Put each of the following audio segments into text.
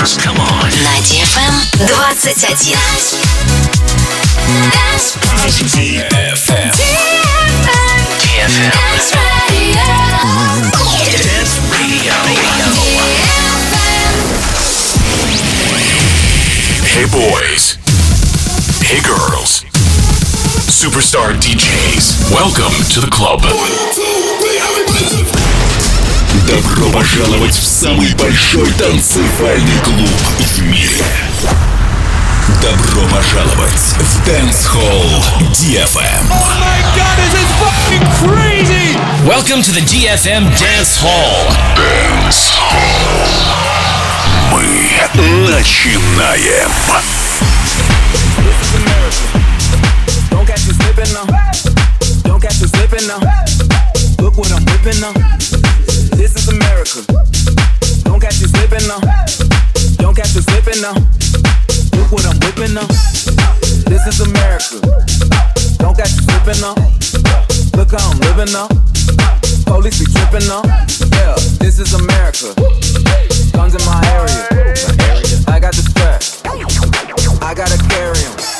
dance. Come on. На DFM 21. Dance DFM. DFM. Dance Radio. Dance Radio. Hey boys. Hey girls. Superstar DJs. Welcome to the club. Добро пожаловать в самый большой танцевальный клуб в мире. Добро пожаловать в Dance Hall DFM. Welcome to the DFM Dance Hall. Мы начинаем. Don't catch you slipping now. Don't catch you slipping now. Look what I'm whipping now. This is America. Don't catch you slipping now. Don't catch you slipping now. Look what I'm whipping now. This is America. Don't catch you slipping now. Look how I'm living now. Police be tripping now. Yeah, this is America. Guns in my area. I got the strap. I gotta carry 'em.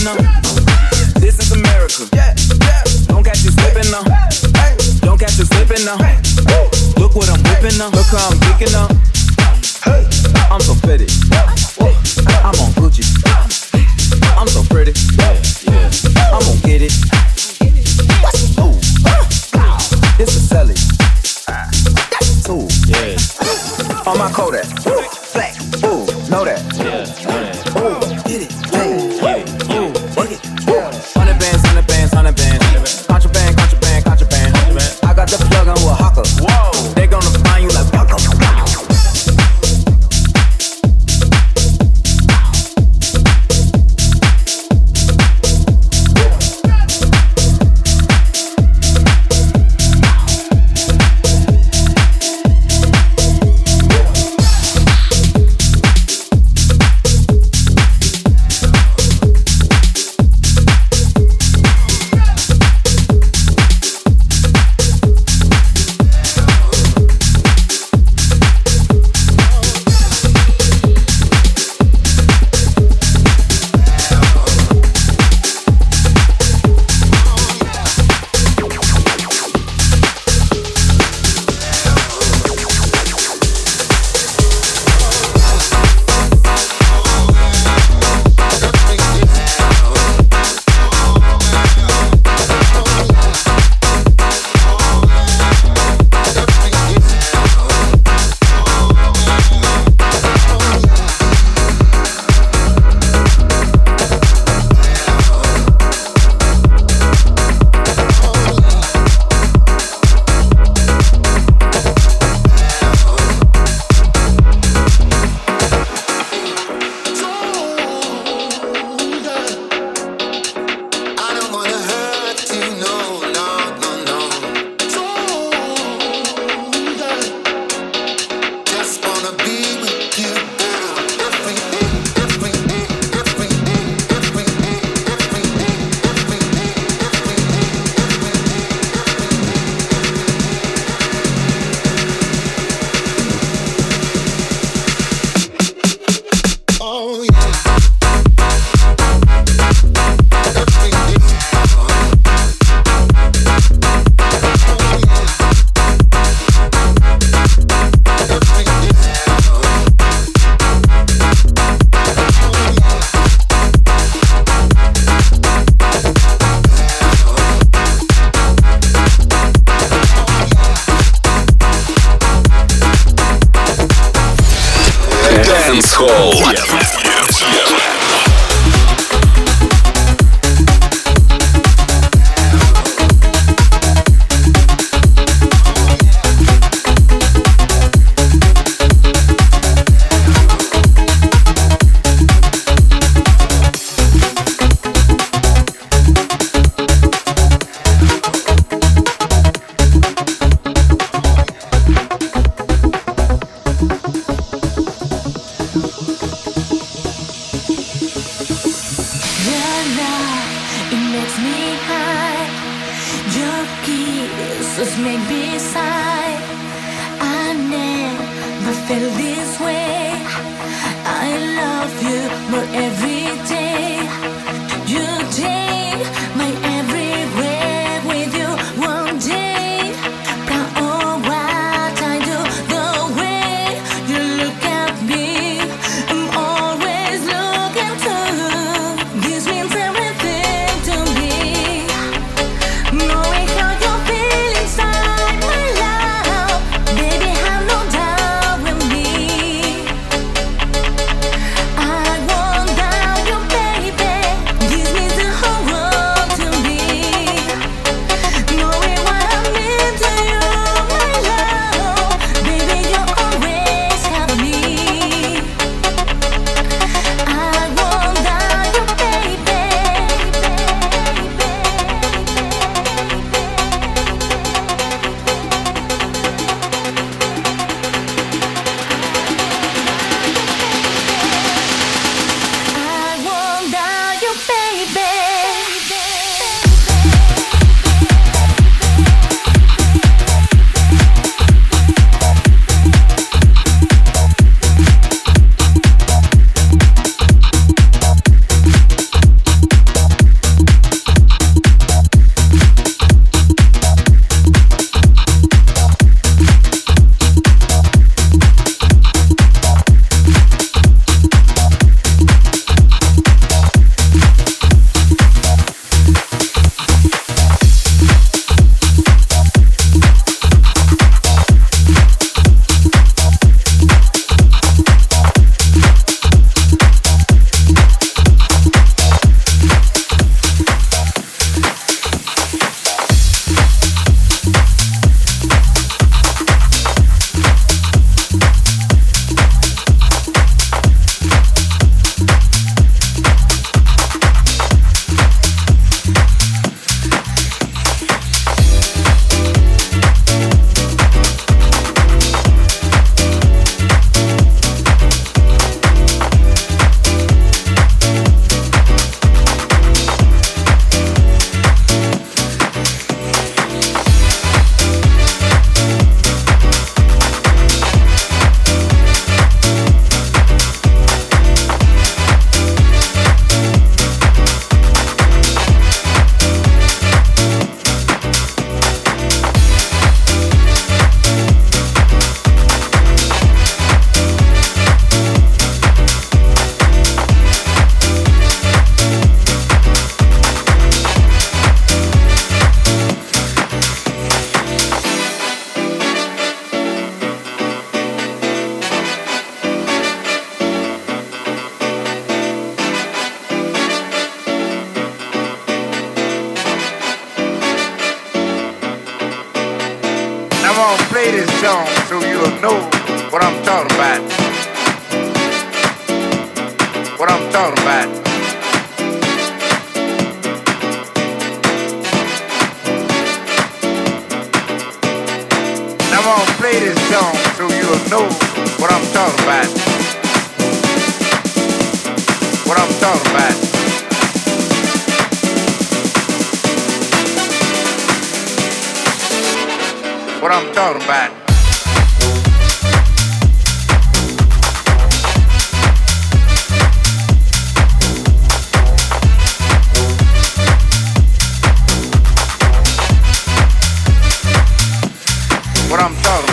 I'm now. This is America. Don't catch you slipping now. Don't catch you slipping now. Look what I'm whipping now. Look how I'm kicking now. I'm so pretty. I'm on Gucci. I'm so pretty. I'm gonna get it. Ooh. This is Sally. Ooh. On my Kodak. Black. Ooh, know that. felt this way. I love you, more every day.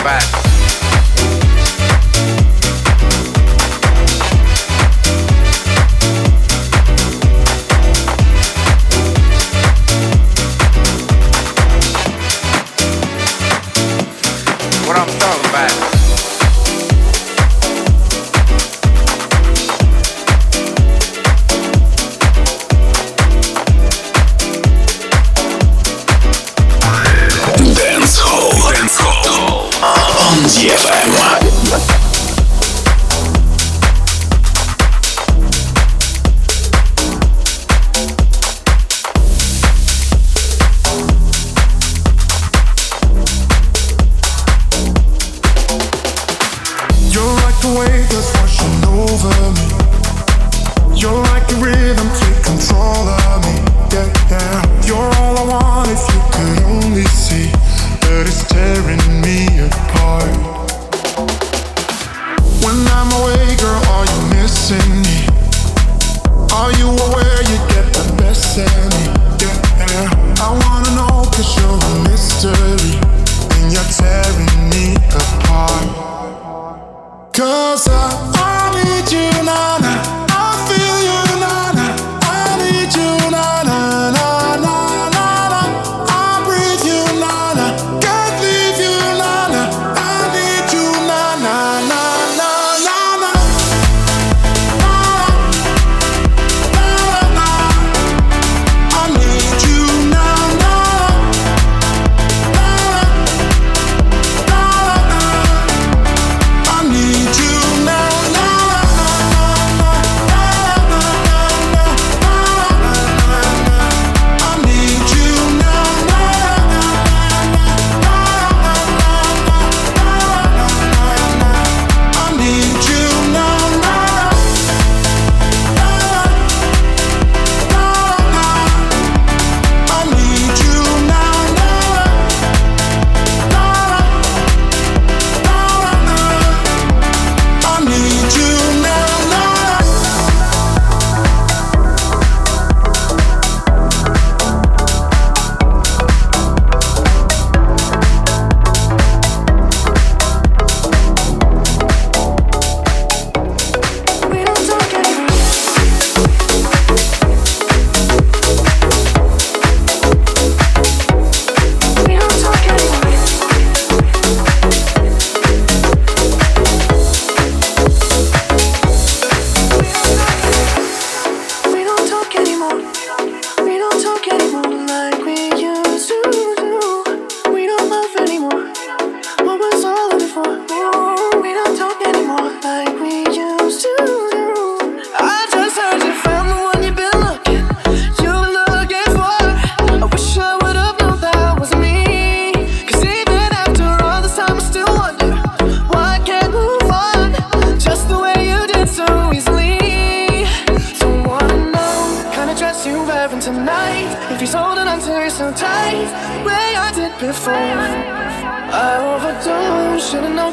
Right.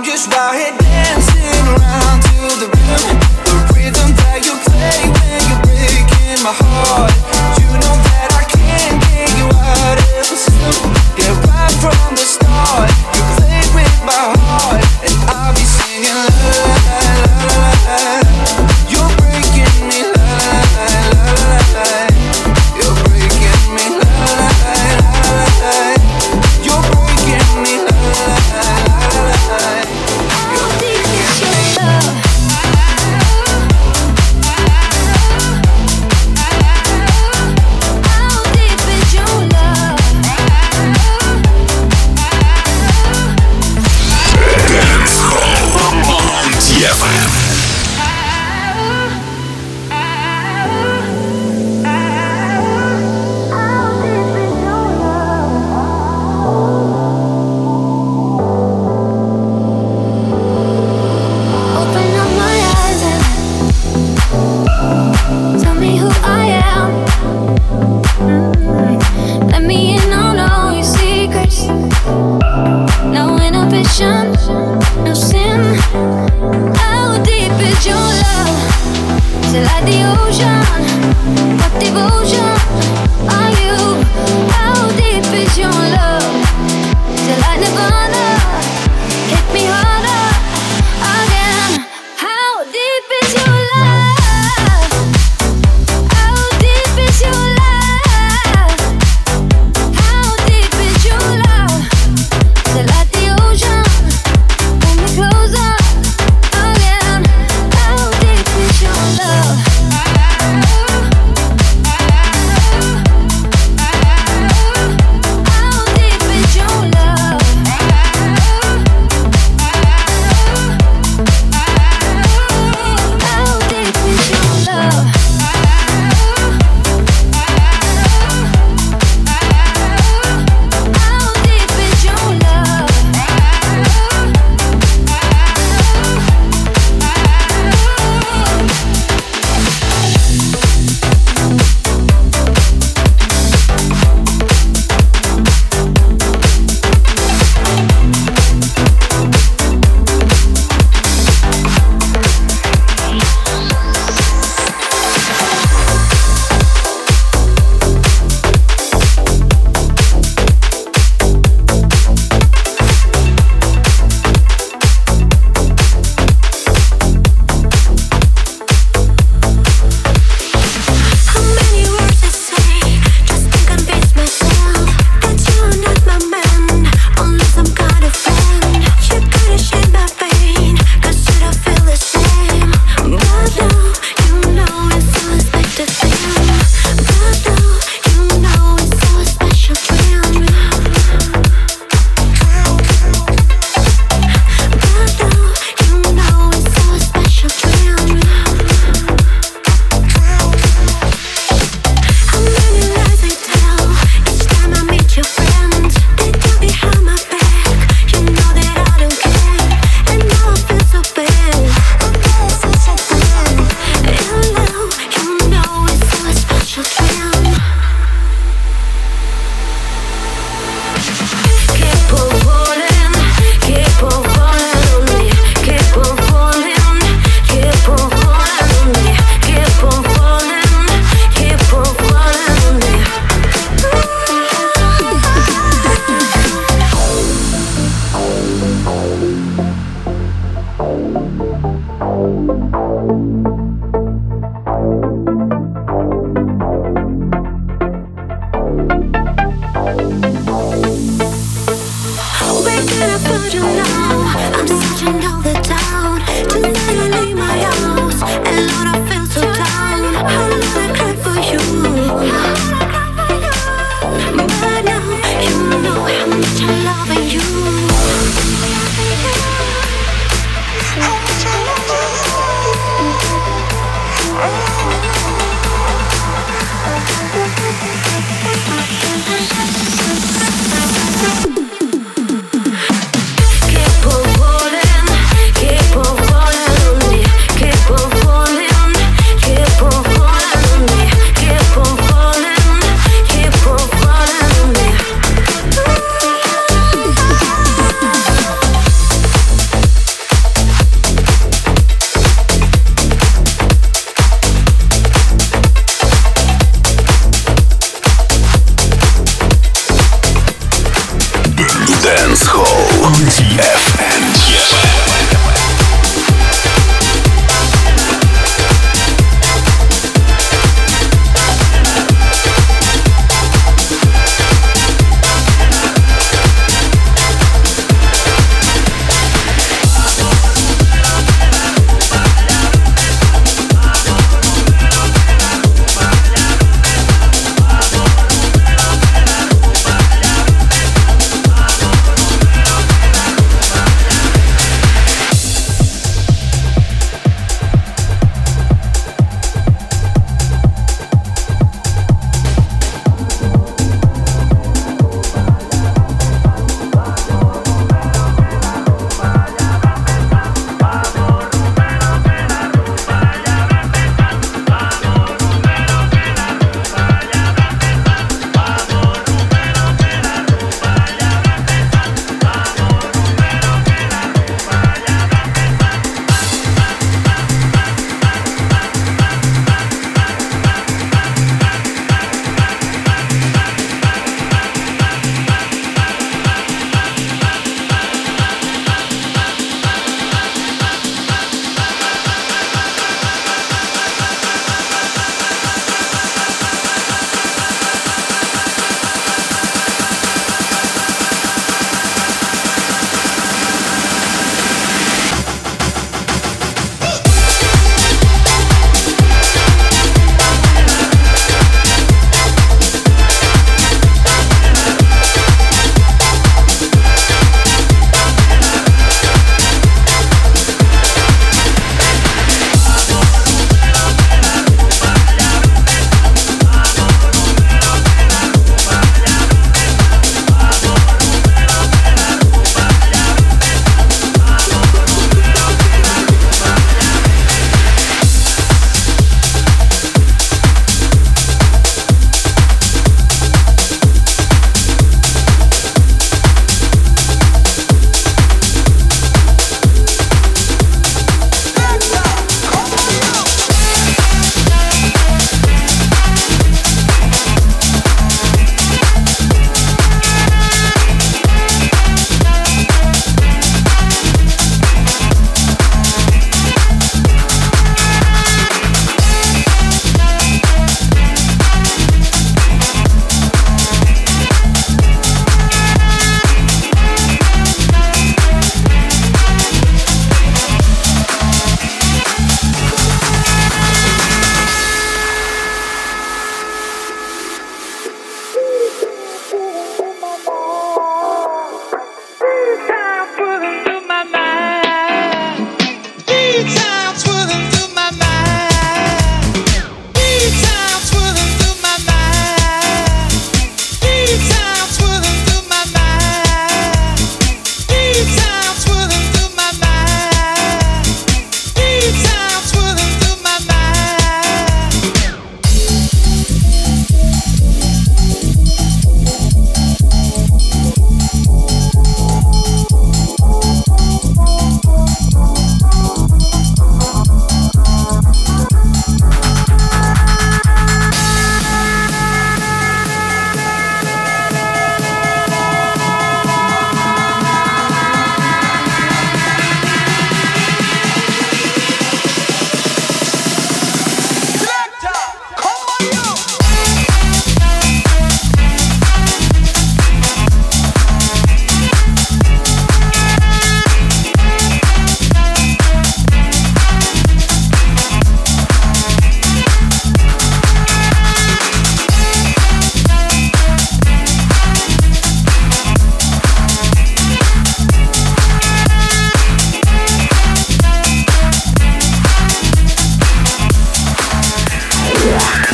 I'm just right here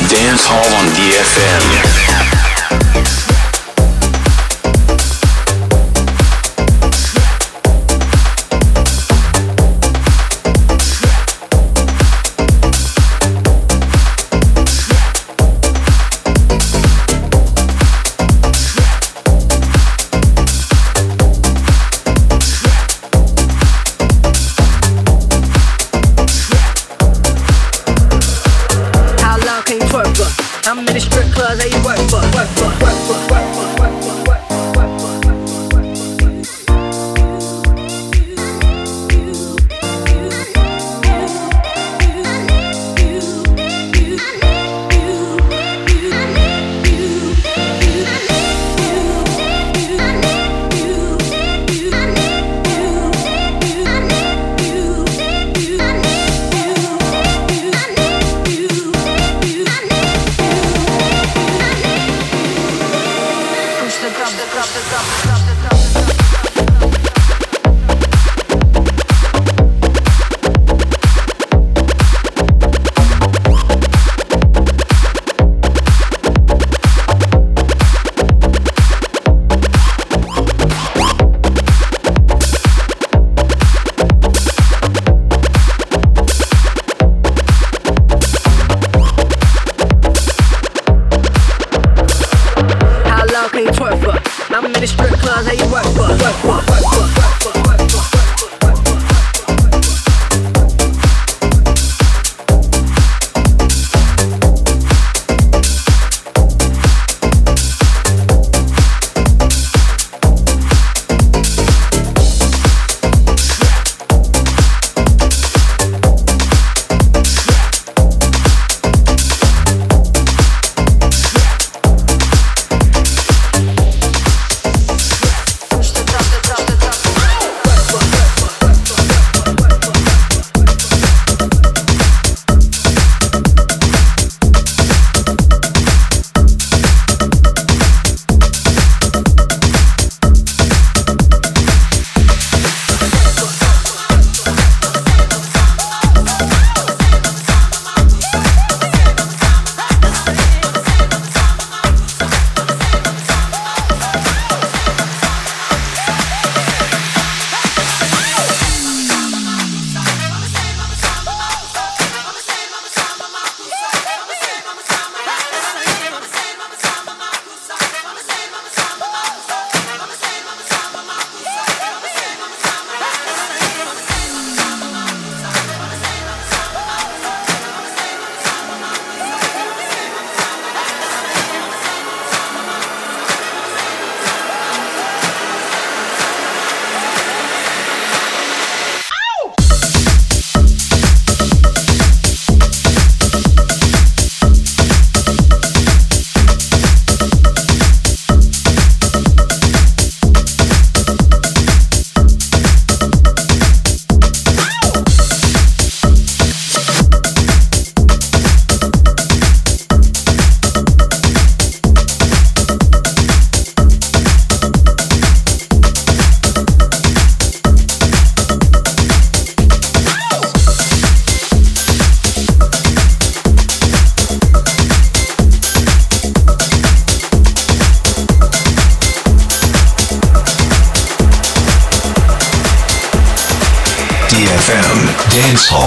Dance Hall on DFM. Dance Hall.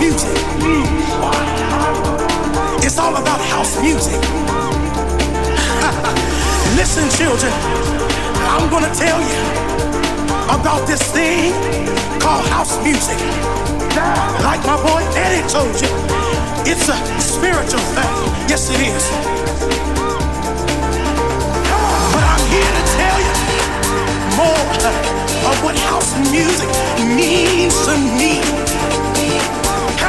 music. It's all about house music. Listen, children, I'm gonna tell you about this thing called house music. Like my boy Eddie told you, it's a spiritual thing. Yes, it is. But I'm here to tell you more of what house music means to me.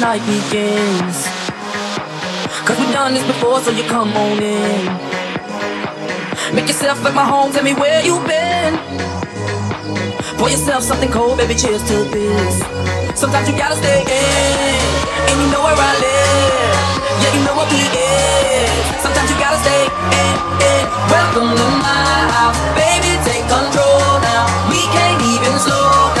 night begins. Cause we've done this before, so you come on in. Make yourself at my home, tell me where you've been. Pour yourself something cold, baby, cheers to this. Sometimes you gotta stay in, and you know where I live. Yeah, you know what we is. Sometimes you gotta stay in, in. Welcome to my house, baby, take control now. We can't even slow down.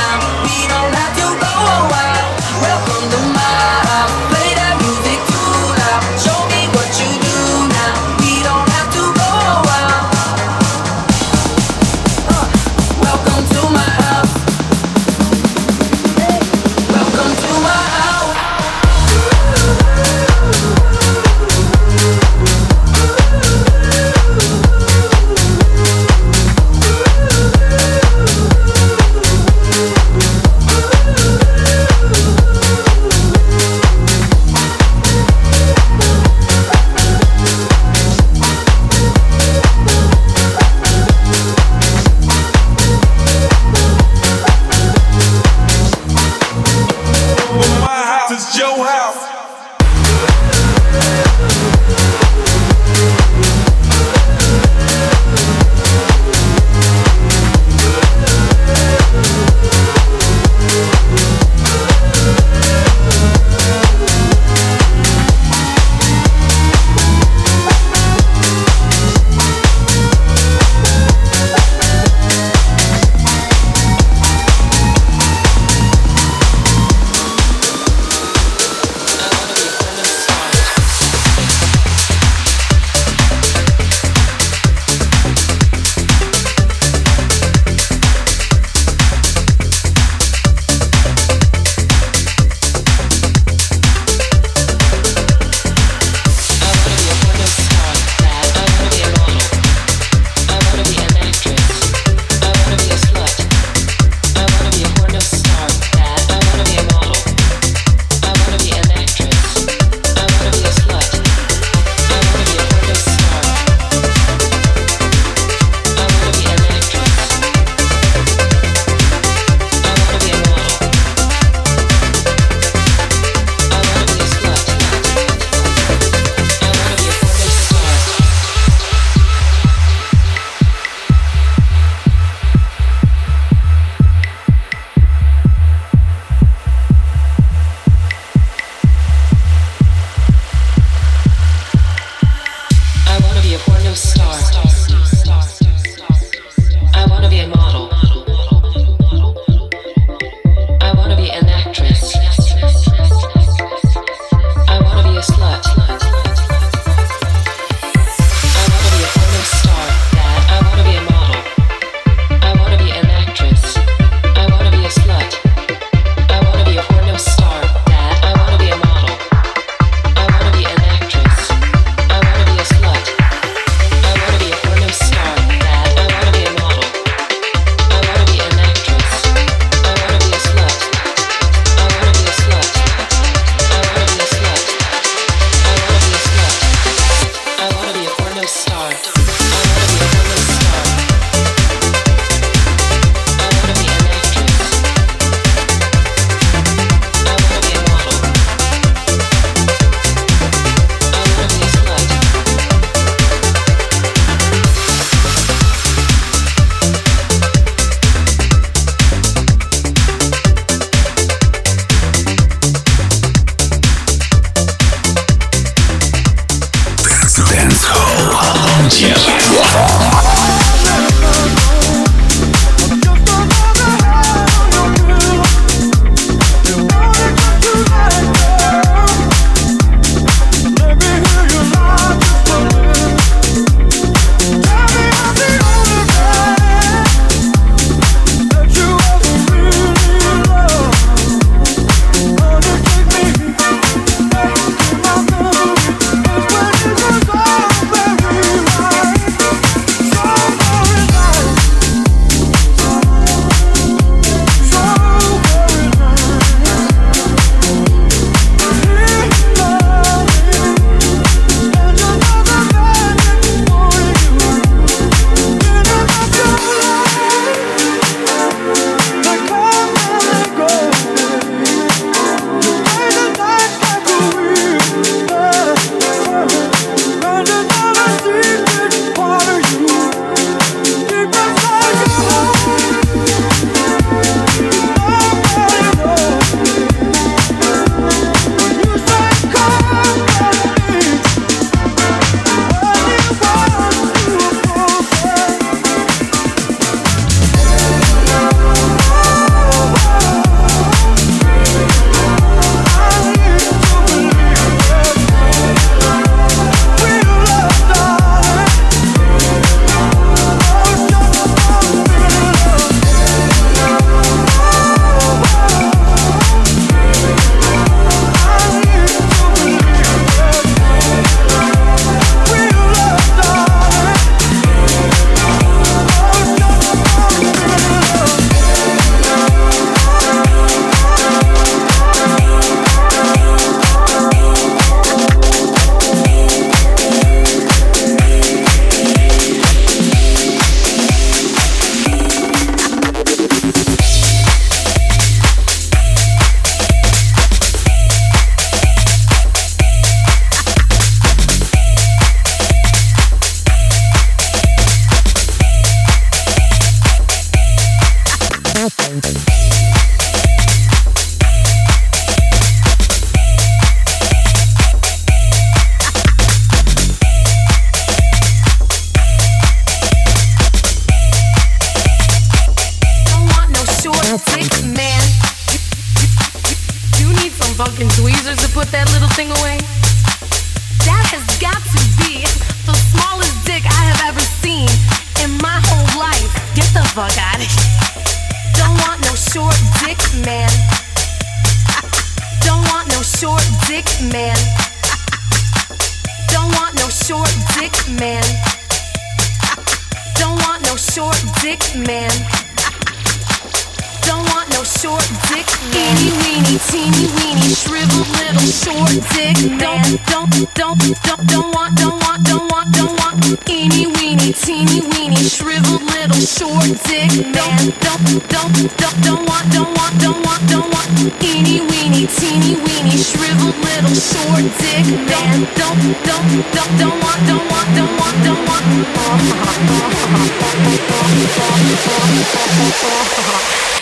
Eeny teeny weeny, shriveled little short dick, man. Don't, don't, don't, don't want, don't want, don't want, don't want. Eeny weeny, teeny weeny, shriveled little short dick, man. Don't, don't, don't, don't want, don't want, don't want, don't want.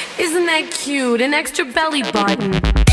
Isn't that cute? An extra belly button.